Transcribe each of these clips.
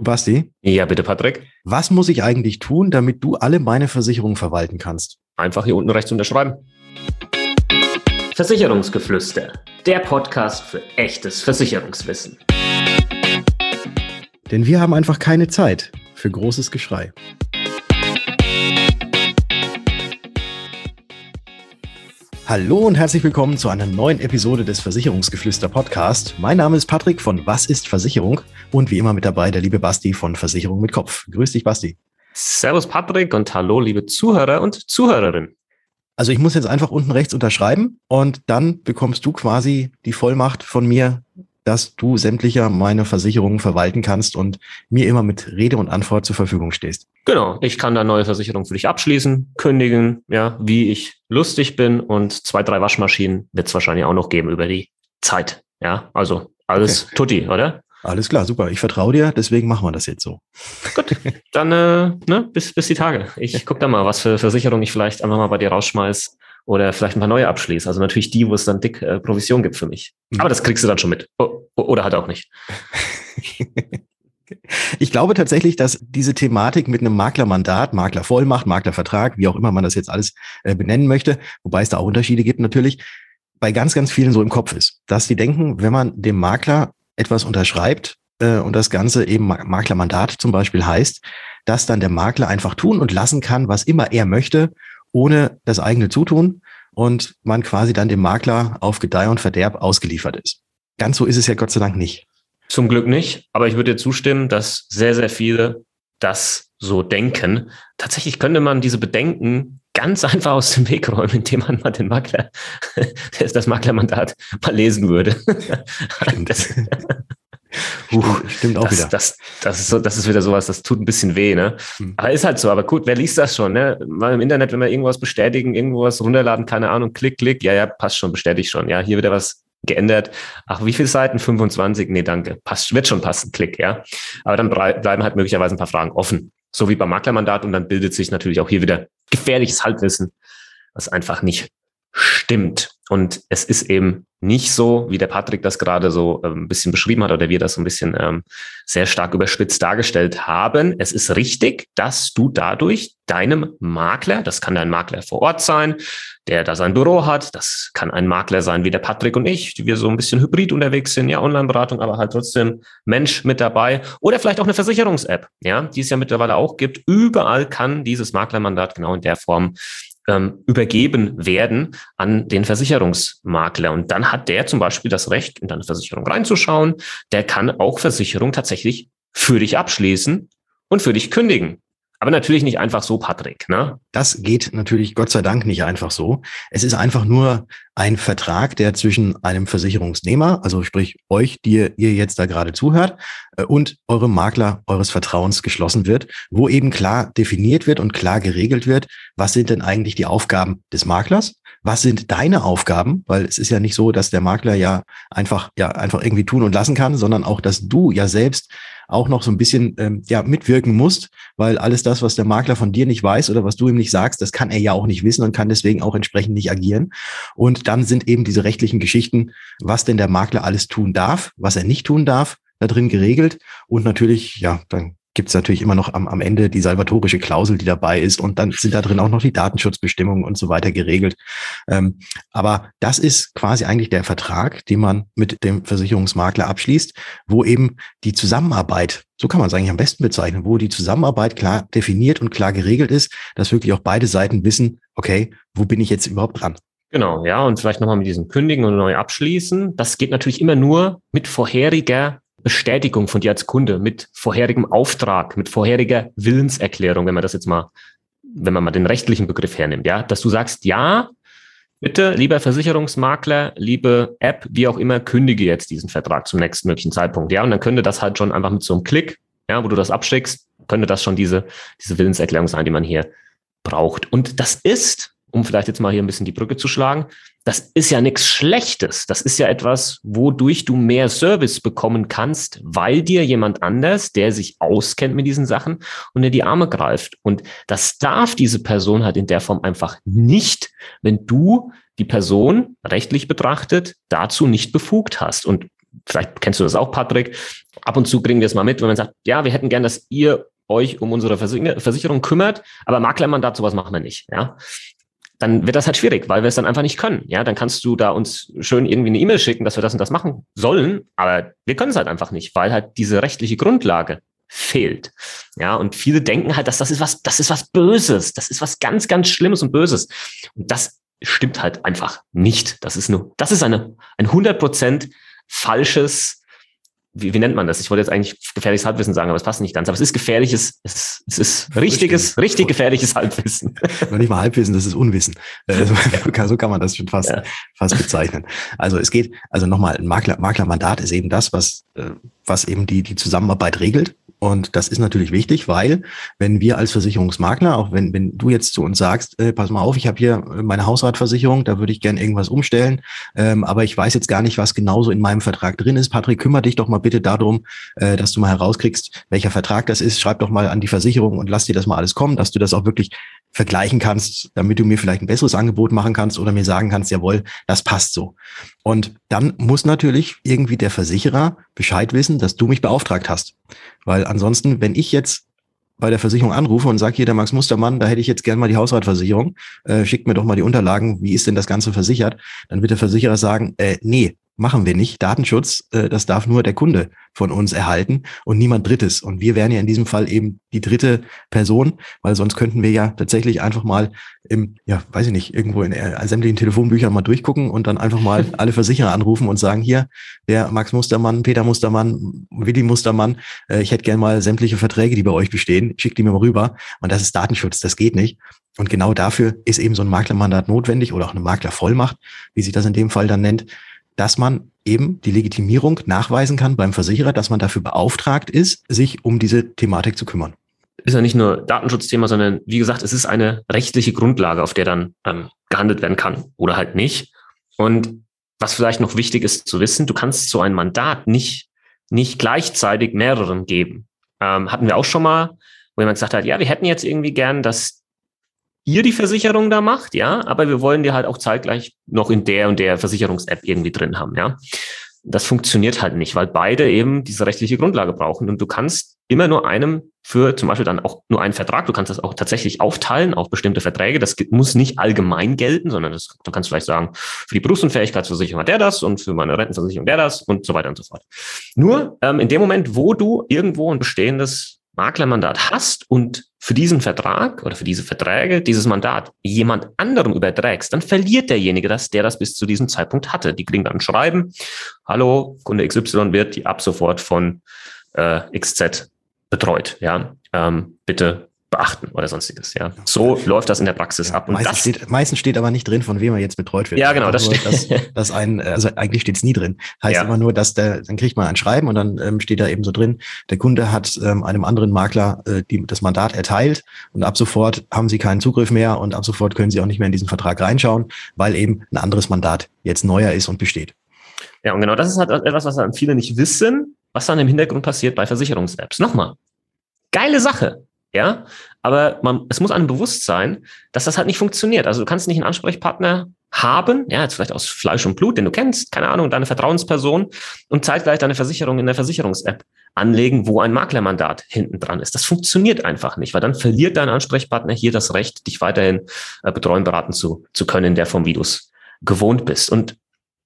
Basti? Ja, bitte, Patrick. Was muss ich eigentlich tun, damit du alle meine Versicherungen verwalten kannst? Einfach hier unten rechts unterschreiben. Versicherungsgeflüster, der Podcast für echtes Versicherungswissen. Denn wir haben einfach keine Zeit für großes Geschrei. Hallo und herzlich willkommen zu einer neuen Episode des Versicherungsgeflüster Podcast. Mein Name ist Patrick von Was ist Versicherung und wie immer mit dabei der liebe Basti von Versicherung mit Kopf. Grüß dich, Basti. Servus, Patrick und hallo, liebe Zuhörer und Zuhörerinnen. Also ich muss jetzt einfach unten rechts unterschreiben und dann bekommst du quasi die Vollmacht von mir, dass du sämtlicher meine Versicherungen verwalten kannst und mir immer mit Rede und Antwort zur Verfügung stehst. Genau, ich kann da neue Versicherungen für dich abschließen, kündigen, ja, wie ich lustig bin und zwei, drei Waschmaschinen wird es wahrscheinlich auch noch geben über die Zeit. Ja, also alles okay. tutti, oder? Alles klar, super. Ich vertraue dir, deswegen machen wir das jetzt so. Gut, dann äh, ne, bis, bis die Tage. Ich gucke da mal, was für Versicherung ich vielleicht einfach mal bei dir rausschmeiß oder vielleicht ein paar neue abschließe. Also natürlich die, wo es dann dick äh, Provision gibt für mich. Mhm. Aber das kriegst du dann schon mit. O oder halt auch nicht. Ich glaube tatsächlich, dass diese Thematik mit einem Maklermandat, Maklervollmacht, Maklervertrag, wie auch immer man das jetzt alles äh, benennen möchte, wobei es da auch Unterschiede gibt natürlich, bei ganz, ganz vielen so im Kopf ist. Dass die denken, wenn man dem Makler etwas unterschreibt äh, und das Ganze eben Maklermandat zum Beispiel heißt, dass dann der Makler einfach tun und lassen kann, was immer er möchte, ohne das eigene Zutun und man quasi dann dem Makler auf Gedeih und Verderb ausgeliefert ist. Ganz so ist es ja Gott sei Dank nicht. Zum Glück nicht, aber ich würde dir zustimmen, dass sehr, sehr viele das so denken. Tatsächlich könnte man diese Bedenken ganz einfach aus dem Weg räumen, indem man mal den Makler, das Maklermandat mal lesen würde. Das, Huch, stimmt auch das, wieder. Das, das, ist so, das ist wieder sowas, das tut ein bisschen weh, ne? Hm. Aber ist halt so. Aber gut, wer liest das schon, ne? Mal im Internet, wenn wir irgendwas bestätigen, irgendwas runterladen, keine Ahnung, klick, klick, ja, ja, passt schon, bestätigt schon. Ja, hier wieder was geändert. Ach, wie viele Seiten? 25? Nee, danke. Passt, wird schon passen, klick, ja. Aber dann bleiben halt möglicherweise ein paar Fragen offen. So wie beim Maklermandat und dann bildet sich natürlich auch hier wieder gefährliches Halbwissen, was einfach nicht stimmt. Und es ist eben nicht so, wie der Patrick das gerade so ähm, ein bisschen beschrieben hat oder wir das so ein bisschen ähm, sehr stark überspitzt dargestellt haben. Es ist richtig, dass du dadurch deinem Makler, das kann dein Makler vor Ort sein, der da sein Büro hat, das kann ein Makler sein wie der Patrick und ich, die wir so ein bisschen hybrid unterwegs sind, ja, Online-Beratung, aber halt trotzdem Mensch mit dabei oder vielleicht auch eine Versicherungs-App, ja, die es ja mittlerweile auch gibt. Überall kann dieses Maklermandat genau in der Form ähm, übergeben werden an den Versicherungsmakler. Und dann hat der zum Beispiel das Recht, in deine Versicherung reinzuschauen. Der kann auch Versicherung tatsächlich für dich abschließen und für dich kündigen. Aber natürlich nicht einfach so, Patrick. Ne? Das geht natürlich Gott sei Dank nicht einfach so. Es ist einfach nur ein Vertrag, der zwischen einem Versicherungsnehmer, also sprich euch, die ihr jetzt da gerade zuhört, äh, und eurem Makler eures Vertrauens geschlossen wird, wo eben klar definiert wird und klar geregelt wird, was sind denn eigentlich die Aufgaben des Maklers, was sind deine Aufgaben, weil es ist ja nicht so, dass der Makler ja einfach ja einfach irgendwie tun und lassen kann, sondern auch, dass du ja selbst auch noch so ein bisschen ähm, ja, mitwirken musst, weil alles das, was der Makler von dir nicht weiß oder was du ihm nicht sagst, das kann er ja auch nicht wissen und kann deswegen auch entsprechend nicht agieren. Und dann sind eben diese rechtlichen Geschichten, was denn der Makler alles tun darf, was er nicht tun darf, da drin geregelt. Und natürlich, ja, dann gibt es natürlich immer noch am, am Ende die salvatorische Klausel, die dabei ist. Und dann sind da drin auch noch die Datenschutzbestimmungen und so weiter geregelt. Ähm, aber das ist quasi eigentlich der Vertrag, den man mit dem Versicherungsmakler abschließt, wo eben die Zusammenarbeit, so kann man es eigentlich am besten bezeichnen, wo die Zusammenarbeit klar definiert und klar geregelt ist, dass wirklich auch beide Seiten wissen, okay, wo bin ich jetzt überhaupt dran? Genau, ja, und vielleicht nochmal mit diesem Kündigen und neu abschließen. Das geht natürlich immer nur mit vorheriger Bestätigung von dir als Kunde, mit vorherigem Auftrag, mit vorheriger Willenserklärung, wenn man das jetzt mal, wenn man mal den rechtlichen Begriff hernimmt, ja, dass du sagst, ja, bitte, lieber Versicherungsmakler, liebe App, wie auch immer, kündige jetzt diesen Vertrag zum nächsten möglichen Zeitpunkt, ja, und dann könnte das halt schon einfach mit so einem Klick, ja, wo du das abschickst, könnte das schon diese, diese Willenserklärung sein, die man hier braucht. Und das ist, um vielleicht jetzt mal hier ein bisschen die Brücke zu schlagen, das ist ja nichts Schlechtes. Das ist ja etwas, wodurch du mehr Service bekommen kannst, weil dir jemand anders, der sich auskennt mit diesen Sachen, unter die Arme greift. Und das darf diese Person halt in der Form einfach nicht, wenn du die Person rechtlich betrachtet dazu nicht befugt hast. Und vielleicht kennst du das auch, Patrick. Ab und zu kriegen wir es mal mit, wenn man sagt, ja, wir hätten gern, dass ihr euch um unsere Versicherung kümmert, aber Maklermandat, sowas machen wir nicht. Ja, dann wird das halt schwierig, weil wir es dann einfach nicht können. Ja, dann kannst du da uns schön irgendwie eine E-Mail schicken, dass wir das und das machen sollen, aber wir können es halt einfach nicht, weil halt diese rechtliche Grundlage fehlt. Ja, und viele denken halt, dass das ist was, das ist was Böses, das ist was ganz, ganz Schlimmes und Böses. Und das stimmt halt einfach nicht. Das ist nur, das ist eine, ein 100% falsches wie, wie nennt man das? Ich wollte jetzt eigentlich gefährliches Halbwissen sagen, aber es passt nicht ganz. Aber es ist gefährliches, es, es ist richtiges, richtig, richtig gefährliches Halbwissen. Noch nicht mal Halbwissen, das ist Unwissen. Äh, so kann man das schon fast, ja. fast bezeichnen. Also es geht, also nochmal, ein Makler, Maklermandat ist eben das, was, äh, was eben die, die Zusammenarbeit regelt. Und das ist natürlich wichtig, weil wenn wir als Versicherungsmakler, auch wenn, wenn du jetzt zu uns sagst, äh, pass mal auf, ich habe hier meine Hausratversicherung, da würde ich gerne irgendwas umstellen, ähm, aber ich weiß jetzt gar nicht, was genauso in meinem Vertrag drin ist. Patrick, kümmere dich doch mal bitte darum, äh, dass du mal herauskriegst, welcher Vertrag das ist. Schreib doch mal an die Versicherung und lass dir das mal alles kommen, dass du das auch wirklich vergleichen kannst, damit du mir vielleicht ein besseres Angebot machen kannst oder mir sagen kannst, jawohl, das passt so. Und dann muss natürlich irgendwie der Versicherer Bescheid wissen, dass du mich beauftragt hast. Weil ansonsten, wenn ich jetzt bei der Versicherung anrufe und sage, hier der Max Mustermann, da hätte ich jetzt gern mal die Hausratversicherung, äh, schickt mir doch mal die Unterlagen, wie ist denn das Ganze versichert? Dann wird der Versicherer sagen, äh, nee, machen wir nicht. Datenschutz, äh, das darf nur der Kunde von uns erhalten und niemand Drittes. Und wir wären ja in diesem Fall eben die dritte Person, weil sonst könnten wir ja tatsächlich einfach mal im, ja, weiß ich nicht, irgendwo in äh, sämtlichen Telefonbüchern mal durchgucken und dann einfach mal alle Versicherer anrufen und sagen, hier, der Max Mustermann, Peter Mustermann, Willi Mustermann, äh, ich hätte gern mal sämtliche Verträge, die bei euch bestehen, schickt die mir mal rüber. Und das ist Datenschutz, das geht nicht. Und genau dafür ist eben so ein Maklermandat notwendig oder auch eine Maklervollmacht, wie sich das in dem Fall dann nennt, dass man eben die Legitimierung nachweisen kann beim Versicherer, dass man dafür beauftragt ist, sich um diese Thematik zu kümmern. Ist ja nicht nur Datenschutzthema, sondern wie gesagt, es ist eine rechtliche Grundlage, auf der dann ähm, gehandelt werden kann oder halt nicht. Und was vielleicht noch wichtig ist zu wissen, du kannst so ein Mandat nicht, nicht gleichzeitig mehreren geben. Ähm, hatten wir auch schon mal, wo jemand gesagt hat, ja, wir hätten jetzt irgendwie gern, dass ihr die Versicherung da macht, ja, aber wir wollen die halt auch zeitgleich noch in der und der Versicherungs-App irgendwie drin haben, ja. Das funktioniert halt nicht, weil beide eben diese rechtliche Grundlage brauchen und du kannst immer nur einem für zum Beispiel dann auch nur einen Vertrag, du kannst das auch tatsächlich aufteilen auf bestimmte Verträge. Das muss nicht allgemein gelten, sondern das, du kannst vielleicht sagen, für die Berufsunfähigkeitsversicherung hat der das und für meine Rentenversicherung der das und so weiter und so fort. Nur ähm, in dem Moment, wo du irgendwo ein bestehendes Maklermandat hast und für diesen Vertrag oder für diese Verträge dieses Mandat jemand anderem überträgst, dann verliert derjenige das, der das bis zu diesem Zeitpunkt hatte. Die kriegen dann ein Schreiben, hallo, Kunde XY wird die ab sofort von äh, XZ betreut. Ja, ähm, bitte beachten oder sonstiges. Ja, so läuft das in der Praxis ja, ab. Und meistens, das, steht, meistens steht aber nicht drin, von wem er jetzt betreut wird. Ja, genau, das steht. Dass, dass ein, also eigentlich steht es nie drin. Heißt ja. immer nur, dass der, dann kriegt man ein Schreiben und dann ähm, steht da eben so drin, der Kunde hat ähm, einem anderen Makler äh, die, das Mandat erteilt und ab sofort haben sie keinen Zugriff mehr und ab sofort können sie auch nicht mehr in diesen Vertrag reinschauen, weil eben ein anderes Mandat jetzt neuer ist und besteht. Ja, und genau das ist halt etwas, was dann viele nicht wissen, was dann im Hintergrund passiert bei Versicherungs-Apps. Nochmal. Geile Sache. Ja, aber man, es muss einem bewusst sein, dass das halt nicht funktioniert. Also du kannst nicht einen Ansprechpartner haben, ja, jetzt vielleicht aus Fleisch und Blut, den du kennst, keine Ahnung, deine Vertrauensperson und zeitgleich deine Versicherung in der Versicherungs-App anlegen, wo ein Maklermandat hinten dran ist. Das funktioniert einfach nicht, weil dann verliert dein Ansprechpartner hier das Recht, dich weiterhin äh, betreuen, beraten zu, zu können in der Form, wie gewohnt bist. Und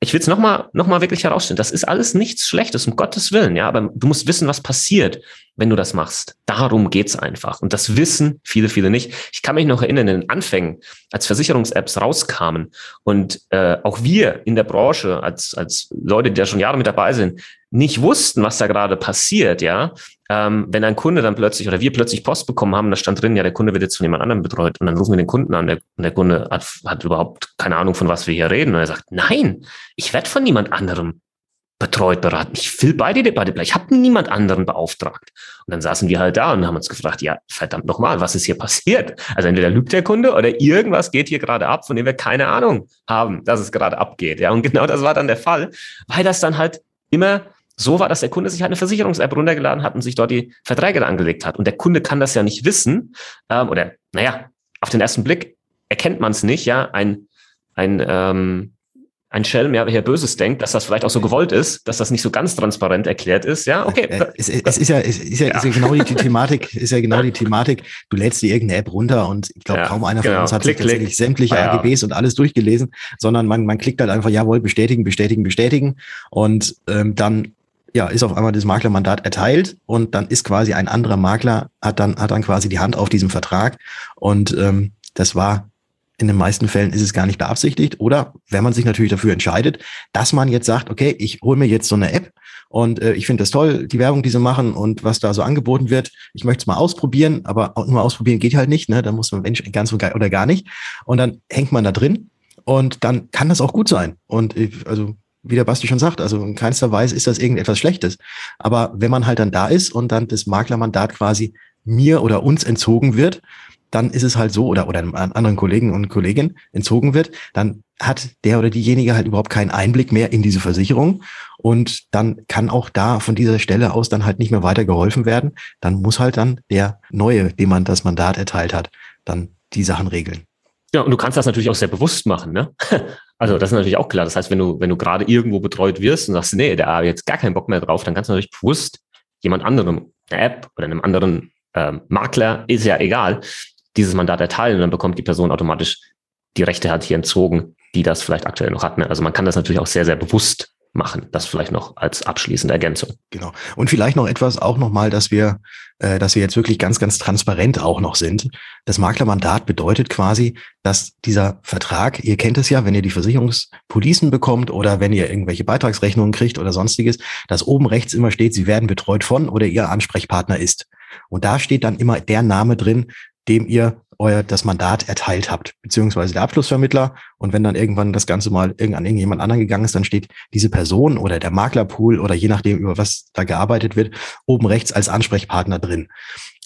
ich will es nochmal noch mal wirklich herausstellen, das ist alles nichts Schlechtes, um Gottes Willen, ja, aber du musst wissen, was passiert, wenn du das machst. Darum geht's einfach. Und das wissen viele, viele nicht. Ich kann mich noch erinnern, in den Anfängen, als Versicherungs-Apps rauskamen und äh, auch wir in der Branche, als, als Leute, die da schon Jahre mit dabei sind, nicht wussten, was da gerade passiert, ja, ähm, wenn ein Kunde dann plötzlich oder wir plötzlich Post bekommen haben, da stand drin, ja, der Kunde wird jetzt von jemand anderem betreut und dann rufen wir den Kunden an der, und der Kunde hat, hat überhaupt keine Ahnung, von was wir hier reden und er sagt, nein, ich werde von niemand anderem betreut, beraten. Ich will beide bleiben. Ich habe niemand anderen beauftragt. Und dann saßen wir halt da und haben uns gefragt, ja, verdammt nochmal, was ist hier passiert? Also entweder lügt der Kunde oder irgendwas geht hier gerade ab, von dem wir keine Ahnung haben, dass es gerade abgeht. Ja, und genau das war dann der Fall, weil das dann halt immer so war, dass der Kunde sich halt eine Versicherungs-App runtergeladen hat und sich dort die Verträge angelegt hat. Und der Kunde kann das ja nicht wissen, ähm, oder naja, auf den ersten Blick erkennt man es nicht, ja, ein, ein ähm, ein Schelm, ja, wer Böses denkt, dass das vielleicht auch so gewollt ist, dass das nicht so ganz transparent erklärt ist, ja, okay. Äh, es, es ist ja, es ist ja, ja. Ist ja genau die, die, Thematik, ist ja genau die Thematik, du lädst dir irgendeine App runter und ich glaube, ja, kaum einer von genau. uns hat klick, sich tatsächlich klick. sämtliche ah, AGBs und alles durchgelesen, sondern man, man klickt halt einfach, jawohl, bestätigen, bestätigen, bestätigen und ähm, dann ja, ist auf einmal das Maklermandat erteilt und dann ist quasi ein anderer Makler, hat dann, hat dann quasi die Hand auf diesem Vertrag und ähm, das war in den meisten Fällen ist es gar nicht beabsichtigt. Oder wenn man sich natürlich dafür entscheidet, dass man jetzt sagt, okay, ich hole mir jetzt so eine App und äh, ich finde das toll, die Werbung, die sie machen und was da so angeboten wird. Ich möchte es mal ausprobieren, aber nur ausprobieren geht halt nicht. Ne? Da muss man Mensch ganz oder gar nicht. Und dann hängt man da drin und dann kann das auch gut sein. Und ich, also wie der Basti schon sagt, also in keinster Weise ist das irgendetwas Schlechtes. Aber wenn man halt dann da ist und dann das Maklermandat quasi mir oder uns entzogen wird, dann ist es halt so, oder, oder einem anderen Kollegen und Kolleginnen entzogen wird, dann hat der oder diejenige halt überhaupt keinen Einblick mehr in diese Versicherung und dann kann auch da von dieser Stelle aus dann halt nicht mehr weiter geholfen werden. Dann muss halt dann der Neue, dem man das Mandat erteilt hat, dann die Sachen regeln. Ja, und du kannst das natürlich auch sehr bewusst machen, ne? Also das ist natürlich auch klar. Das heißt, wenn du, wenn du gerade irgendwo betreut wirst und sagst, nee, da habe jetzt gar keinen Bock mehr drauf, dann kannst du natürlich bewusst jemand anderem, eine App oder einem anderen ähm, Makler, ist ja egal, dieses Mandat erteilen und dann bekommt die Person automatisch die Rechte hat hier entzogen, die das vielleicht aktuell noch hat. Ne? Also man kann das natürlich auch sehr, sehr bewusst machen. Das vielleicht noch als abschließende Ergänzung. Genau. Und vielleicht noch etwas auch nochmal, dass wir, äh, dass wir jetzt wirklich ganz, ganz transparent auch noch sind. Das Maklermandat bedeutet quasi, dass dieser Vertrag, ihr kennt es ja, wenn ihr die Versicherungspolicen bekommt oder wenn ihr irgendwelche Beitragsrechnungen kriegt oder sonstiges, dass oben rechts immer steht, sie werden betreut von oder ihr Ansprechpartner ist. Und da steht dann immer der Name drin, dem ihr euer das Mandat erteilt habt, beziehungsweise der Abschlussvermittler. Und wenn dann irgendwann das Ganze mal an irgendjemand anderen gegangen ist, dann steht diese Person oder der Maklerpool oder je nachdem, über was da gearbeitet wird, oben rechts als Ansprechpartner drin.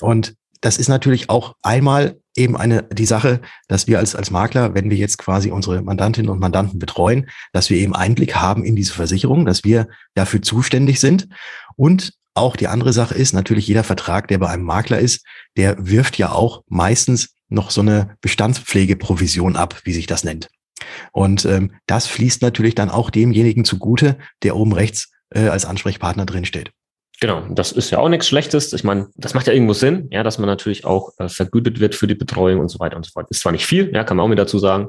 Und das ist natürlich auch einmal eben eine, die Sache, dass wir als, als Makler, wenn wir jetzt quasi unsere Mandantinnen und Mandanten betreuen, dass wir eben Einblick haben in diese Versicherung, dass wir dafür zuständig sind und auch die andere Sache ist natürlich jeder Vertrag, der bei einem Makler ist, der wirft ja auch meistens noch so eine Bestandspflegeprovision ab, wie sich das nennt. Und ähm, das fließt natürlich dann auch demjenigen zugute, der oben rechts äh, als Ansprechpartner drin steht. Genau, das ist ja auch nichts Schlechtes. Ich meine, das macht ja irgendwo Sinn, ja, dass man natürlich auch äh, vergütet wird für die Betreuung und so weiter und so fort. Ist zwar nicht viel, ja, kann man auch mit dazu sagen.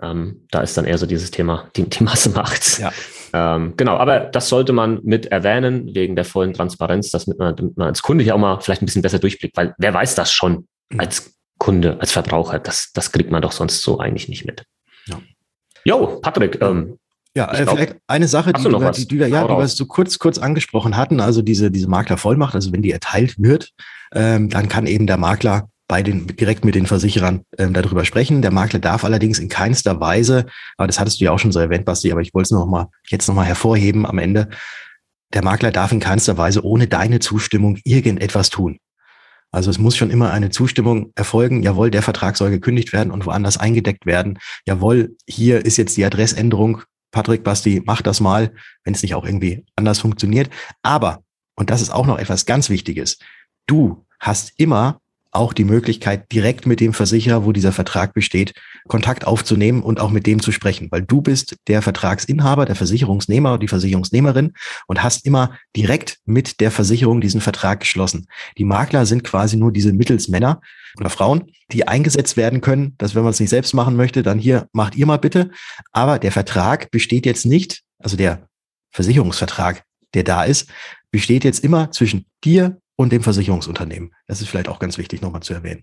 Ähm, da ist dann eher so dieses Thema, die, die Masse macht's. Ja. Ähm, genau, aber das sollte man mit erwähnen, wegen der vollen Transparenz, dass man, damit man als Kunde ja auch mal vielleicht ein bisschen besser durchblickt, weil wer weiß das schon mhm. als Kunde, als Verbraucher, das, das kriegt man doch sonst so eigentlich nicht mit. Ja. Jo, Patrick, ähm, ja, äh, glaub, vielleicht eine Sache, die, wir, die, die, ja, die wir so kurz, kurz angesprochen hatten, also diese, diese Maklervollmacht, also wenn die erteilt wird, ähm, dann kann eben der Makler bei den, direkt mit den Versicherern ähm, darüber sprechen. Der Makler darf allerdings in keinster Weise, aber das hattest du ja auch schon so erwähnt, Basti, aber ich wollte es noch mal, jetzt nochmal hervorheben am Ende. Der Makler darf in keinster Weise ohne deine Zustimmung irgendetwas tun. Also es muss schon immer eine Zustimmung erfolgen. Jawohl, der Vertrag soll gekündigt werden und woanders eingedeckt werden. Jawohl, hier ist jetzt die Adressänderung. Patrick, Basti, mach das mal, wenn es nicht auch irgendwie anders funktioniert. Aber, und das ist auch noch etwas ganz Wichtiges, du hast immer auch die Möglichkeit, direkt mit dem Versicherer, wo dieser Vertrag besteht, Kontakt aufzunehmen und auch mit dem zu sprechen, weil du bist der Vertragsinhaber, der Versicherungsnehmer oder die Versicherungsnehmerin und hast immer direkt mit der Versicherung diesen Vertrag geschlossen. Die Makler sind quasi nur diese Mittelsmänner oder Frauen, die eingesetzt werden können, dass wenn man es nicht selbst machen möchte, dann hier macht ihr mal bitte. Aber der Vertrag besteht jetzt nicht, also der Versicherungsvertrag, der da ist, besteht jetzt immer zwischen dir und dem Versicherungsunternehmen. Das ist vielleicht auch ganz wichtig nochmal zu erwähnen.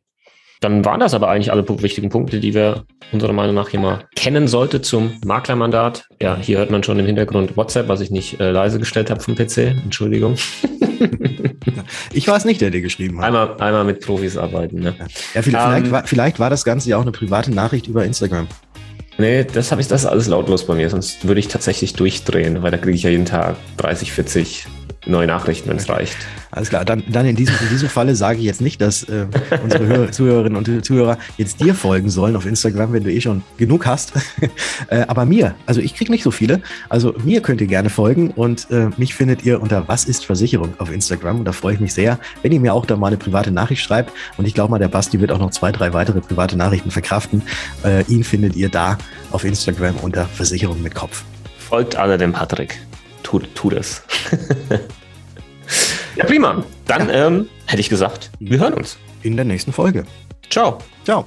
Dann waren das aber eigentlich alle wichtigen Punkte, die wir unserer Meinung nach hier mal kennen sollte zum Maklermandat. Ja, hier hört man schon im Hintergrund WhatsApp, was ich nicht äh, leise gestellt habe vom PC. Entschuldigung. ich war es nicht, der dir geschrieben hat. Einmal, einmal mit Profis arbeiten. Ne? Ja, vielleicht, ähm, war, vielleicht war das Ganze ja auch eine private Nachricht über Instagram. Nee, das habe ich, das ist alles lautlos bei mir, sonst würde ich tatsächlich durchdrehen, weil da kriege ich ja jeden Tag 30, 40 neue Nachrichten, wenn es reicht. Alles klar, dann, dann in, diesem, in diesem Falle sage ich jetzt nicht, dass äh, unsere Hör Zuhörerinnen und Zuhörer jetzt dir folgen sollen auf Instagram, wenn du eh schon genug hast. äh, aber mir, also ich kriege nicht so viele, also mir könnt ihr gerne folgen und äh, mich findet ihr unter Was ist Versicherung auf Instagram und da freue ich mich sehr, wenn ihr mir auch da mal eine private Nachricht schreibt und ich glaube mal, der Basti wird auch noch zwei, drei weitere private Nachrichten verkraften. Äh, ihn findet ihr da auf Instagram unter Versicherung mit Kopf. Folgt alle dem Patrick. Tut, tut es. ja, prima. Dann ja. ähm, hätte ich gesagt, wir hören uns. In der nächsten Folge. Ciao. Ciao.